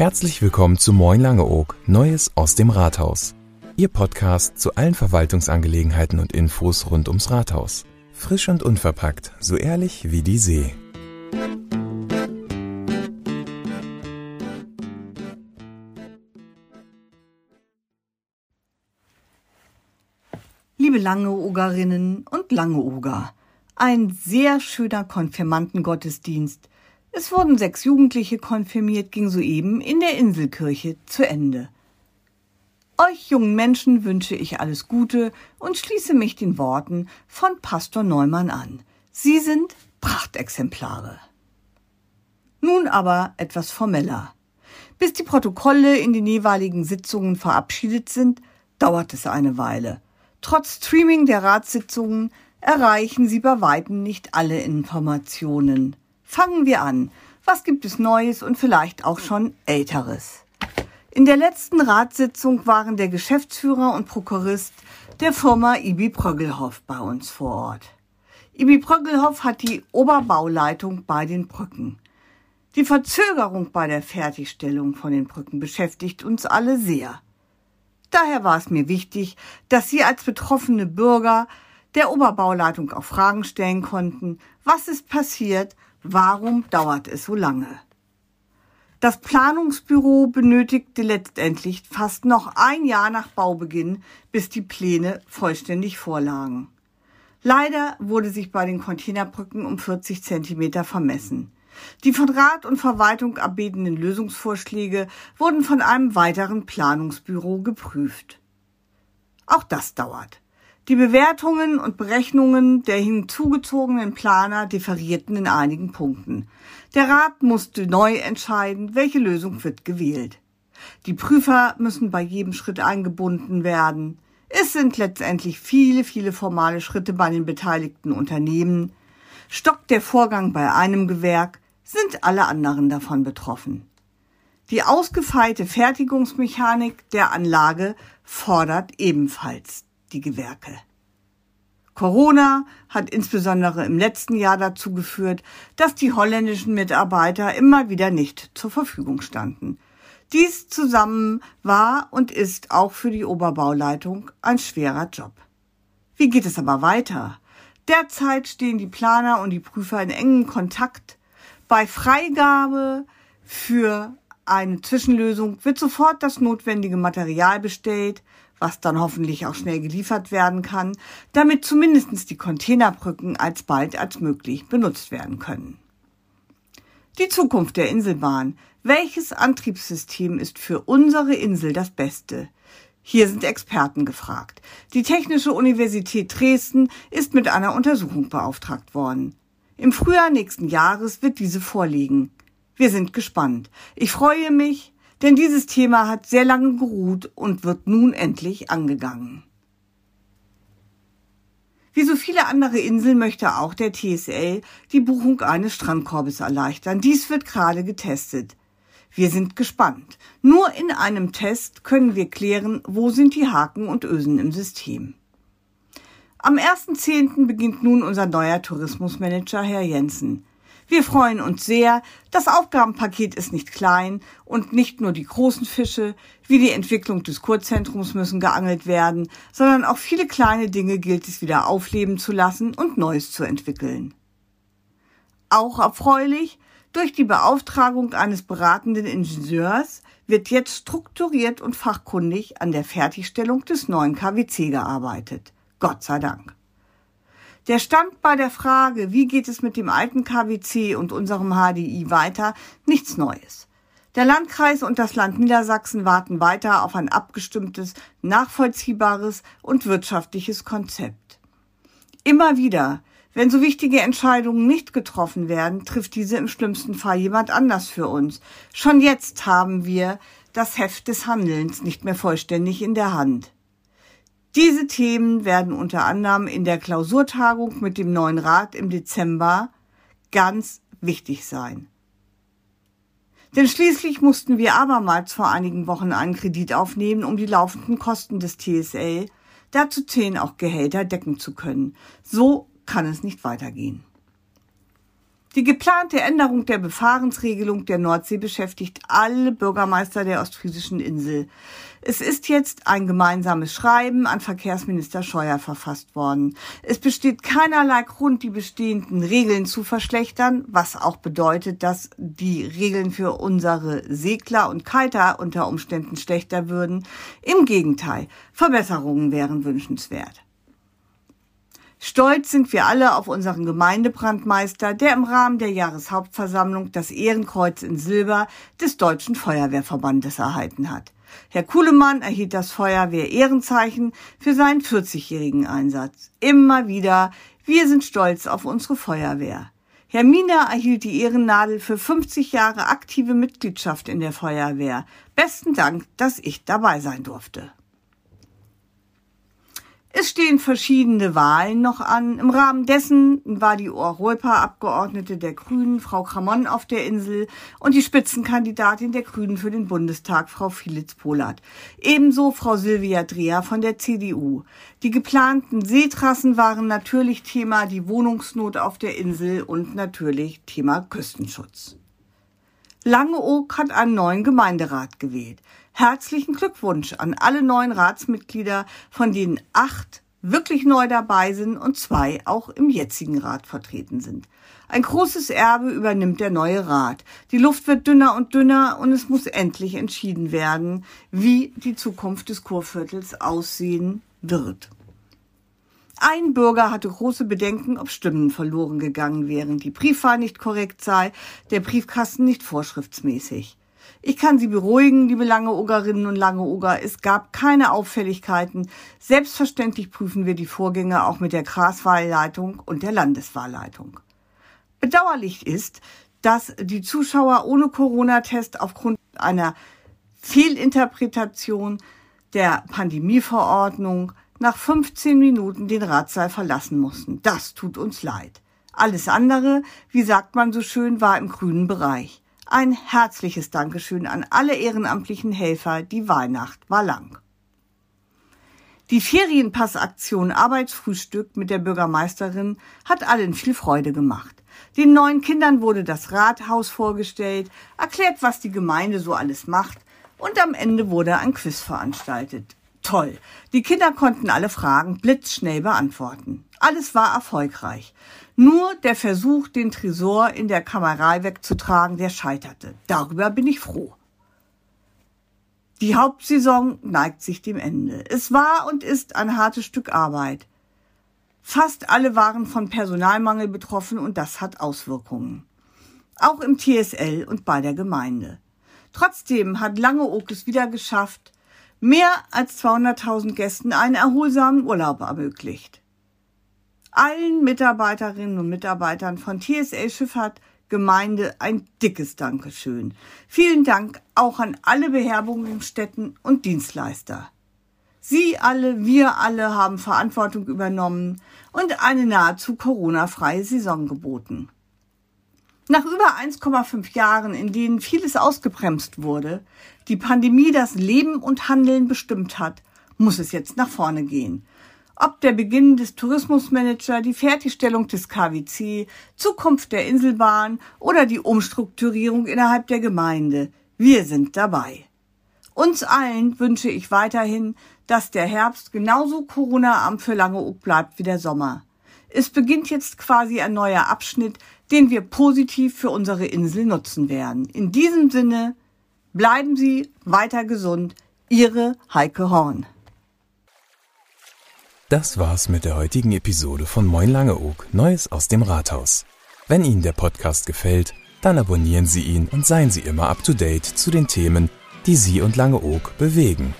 Herzlich willkommen zu Moin Langeoog, Neues aus dem Rathaus. Ihr Podcast zu allen Verwaltungsangelegenheiten und Infos rund ums Rathaus. Frisch und unverpackt, so ehrlich wie die See. Liebe Langeogerinnen und Langeoger, ein sehr schöner Konfirmandengottesdienst. Es wurden sechs Jugendliche konfirmiert, ging soeben in der Inselkirche zu Ende. Euch jungen Menschen wünsche ich alles Gute und schließe mich den Worten von Pastor Neumann an. Sie sind Prachtexemplare. Nun aber etwas formeller. Bis die Protokolle in den jeweiligen Sitzungen verabschiedet sind, dauert es eine Weile. Trotz Streaming der Ratssitzungen erreichen sie bei weitem nicht alle Informationen. Fangen wir an. Was gibt es Neues und vielleicht auch schon Älteres? In der letzten Ratssitzung waren der Geschäftsführer und Prokurist der Firma Ibi Pröggelhoff bei uns vor Ort. Ibi Pröggelhoff hat die Oberbauleitung bei den Brücken. Die Verzögerung bei der Fertigstellung von den Brücken beschäftigt uns alle sehr. Daher war es mir wichtig, dass Sie als betroffene Bürger der Oberbauleitung auch Fragen stellen konnten. Was ist passiert? Warum dauert es so lange? Das Planungsbüro benötigte letztendlich fast noch ein Jahr nach Baubeginn, bis die Pläne vollständig vorlagen. Leider wurde sich bei den Containerbrücken um 40 Zentimeter vermessen. Die von Rat und Verwaltung erbetenen Lösungsvorschläge wurden von einem weiteren Planungsbüro geprüft. Auch das dauert. Die Bewertungen und Berechnungen der hinzugezogenen Planer differierten in einigen Punkten. Der Rat musste neu entscheiden, welche Lösung wird gewählt. Die Prüfer müssen bei jedem Schritt eingebunden werden. Es sind letztendlich viele, viele formale Schritte bei den beteiligten Unternehmen. Stockt der Vorgang bei einem Gewerk, sind alle anderen davon betroffen. Die ausgefeilte Fertigungsmechanik der Anlage fordert ebenfalls die Gewerke. Corona hat insbesondere im letzten Jahr dazu geführt, dass die holländischen Mitarbeiter immer wieder nicht zur Verfügung standen. Dies zusammen war und ist auch für die Oberbauleitung ein schwerer Job. Wie geht es aber weiter? Derzeit stehen die Planer und die Prüfer in engem Kontakt. Bei Freigabe für eine Zwischenlösung wird sofort das notwendige Material bestellt, was dann hoffentlich auch schnell geliefert werden kann, damit zumindest die Containerbrücken alsbald als möglich benutzt werden können. Die Zukunft der Inselbahn. Welches Antriebssystem ist für unsere Insel das Beste? Hier sind Experten gefragt. Die Technische Universität Dresden ist mit einer Untersuchung beauftragt worden. Im Frühjahr nächsten Jahres wird diese vorliegen. Wir sind gespannt. Ich freue mich, denn dieses Thema hat sehr lange geruht und wird nun endlich angegangen. Wie so viele andere Inseln möchte auch der TSL die Buchung eines Strandkorbes erleichtern. Dies wird gerade getestet. Wir sind gespannt. Nur in einem Test können wir klären, wo sind die Haken und Ösen im System. Am 1.10. beginnt nun unser neuer Tourismusmanager, Herr Jensen. Wir freuen uns sehr. Das Aufgabenpaket ist nicht klein und nicht nur die großen Fische wie die Entwicklung des Kurzentrums müssen geangelt werden, sondern auch viele kleine Dinge gilt es wieder aufleben zu lassen und Neues zu entwickeln. Auch erfreulich, durch die Beauftragung eines beratenden Ingenieurs wird jetzt strukturiert und fachkundig an der Fertigstellung des neuen KWC gearbeitet. Gott sei Dank. Der stand bei der Frage, wie geht es mit dem alten KWC und unserem HDI weiter, nichts Neues. Der Landkreis und das Land Niedersachsen warten weiter auf ein abgestimmtes, nachvollziehbares und wirtschaftliches Konzept. Immer wieder, wenn so wichtige Entscheidungen nicht getroffen werden, trifft diese im schlimmsten Fall jemand anders für uns. Schon jetzt haben wir das Heft des Handelns nicht mehr vollständig in der Hand. Diese Themen werden unter anderem in der Klausurtagung mit dem neuen Rat im Dezember ganz wichtig sein. Denn schließlich mussten wir abermals vor einigen Wochen einen Kredit aufnehmen, um die laufenden Kosten des TSL, dazu zählen auch Gehälter, decken zu können. So kann es nicht weitergehen. Die geplante Änderung der Befahrensregelung der Nordsee beschäftigt alle Bürgermeister der ostfriesischen Insel. Es ist jetzt ein gemeinsames Schreiben an Verkehrsminister Scheuer verfasst worden. Es besteht keinerlei Grund, die bestehenden Regeln zu verschlechtern, was auch bedeutet, dass die Regeln für unsere Segler und Kiter unter Umständen schlechter würden. Im Gegenteil, Verbesserungen wären wünschenswert. Stolz sind wir alle auf unseren Gemeindebrandmeister, der im Rahmen der Jahreshauptversammlung das Ehrenkreuz in Silber des Deutschen Feuerwehrverbandes erhalten hat. Herr Kuhlemann erhielt das Feuerwehr-Ehrenzeichen für seinen 40-jährigen Einsatz. Immer wieder, wir sind stolz auf unsere Feuerwehr. Herr Mina erhielt die Ehrennadel für 50 Jahre aktive Mitgliedschaft in der Feuerwehr. Besten Dank, dass ich dabei sein durfte. Es stehen verschiedene Wahlen noch an. Im Rahmen dessen war die Europa-Abgeordnete der Grünen, Frau Kramon, auf der Insel und die Spitzenkandidatin der Grünen für den Bundestag, Frau Filitz-Polat. Ebenso Frau Silvia Dreher von der CDU. Die geplanten Seetrassen waren natürlich Thema die Wohnungsnot auf der Insel und natürlich Thema Küstenschutz. Langeoog hat einen neuen Gemeinderat gewählt. Herzlichen Glückwunsch an alle neuen Ratsmitglieder, von denen acht wirklich neu dabei sind und zwei auch im jetzigen Rat vertreten sind. Ein großes Erbe übernimmt der neue Rat. Die Luft wird dünner und dünner und es muss endlich entschieden werden, wie die Zukunft des Kurviertels aussehen wird. Ein Bürger hatte große Bedenken, ob Stimmen verloren gegangen wären, die Briefwahl nicht korrekt sei, der Briefkasten nicht vorschriftsmäßig. Ich kann Sie beruhigen, liebe Langeogerinnen und Langeoger, es gab keine Auffälligkeiten. Selbstverständlich prüfen wir die Vorgänge auch mit der Graswahlleitung und der Landeswahlleitung. Bedauerlich ist, dass die Zuschauer ohne Corona-Test aufgrund einer Fehlinterpretation der Pandemieverordnung nach 15 Minuten den Ratssaal verlassen mussten. Das tut uns leid. Alles andere, wie sagt man so schön, war im grünen Bereich. Ein herzliches Dankeschön an alle ehrenamtlichen Helfer. Die Weihnacht war lang. Die Ferienpassaktion Arbeitsfrühstück mit der Bürgermeisterin hat allen viel Freude gemacht. Den neuen Kindern wurde das Rathaus vorgestellt, erklärt, was die Gemeinde so alles macht und am Ende wurde ein Quiz veranstaltet. Toll. Die Kinder konnten alle Fragen blitzschnell beantworten. Alles war erfolgreich. Nur der Versuch, den Tresor in der Kammerei wegzutragen, der scheiterte. Darüber bin ich froh. Die Hauptsaison neigt sich dem Ende. Es war und ist ein hartes Stück Arbeit. Fast alle waren von Personalmangel betroffen und das hat Auswirkungen. Auch im TSL und bei der Gemeinde. Trotzdem hat Langeoog es wieder geschafft, mehr als 200.000 Gästen einen erholsamen Urlaub ermöglicht allen Mitarbeiterinnen und Mitarbeitern von TSL Schifffahrt Gemeinde ein dickes Dankeschön. Vielen Dank auch an alle Beherbergungsstätten und Dienstleister. Sie alle, wir alle haben Verantwortung übernommen und eine nahezu Corona-freie Saison geboten. Nach über 1,5 Jahren, in denen vieles ausgebremst wurde, die Pandemie das Leben und Handeln bestimmt hat, muss es jetzt nach vorne gehen ob der Beginn des Tourismusmanager, die Fertigstellung des KWC, Zukunft der Inselbahn oder die Umstrukturierung innerhalb der Gemeinde. Wir sind dabei. Uns allen wünsche ich weiterhin, dass der Herbst genauso Corona-arm für Langeoog bleibt wie der Sommer. Es beginnt jetzt quasi ein neuer Abschnitt, den wir positiv für unsere Insel nutzen werden. In diesem Sinne, bleiben Sie weiter gesund. Ihre Heike Horn. Das war's mit der heutigen Episode von Moin Langeoog, Neues aus dem Rathaus. Wenn Ihnen der Podcast gefällt, dann abonnieren Sie ihn und seien Sie immer up to date zu den Themen, die Sie und Langeoog bewegen.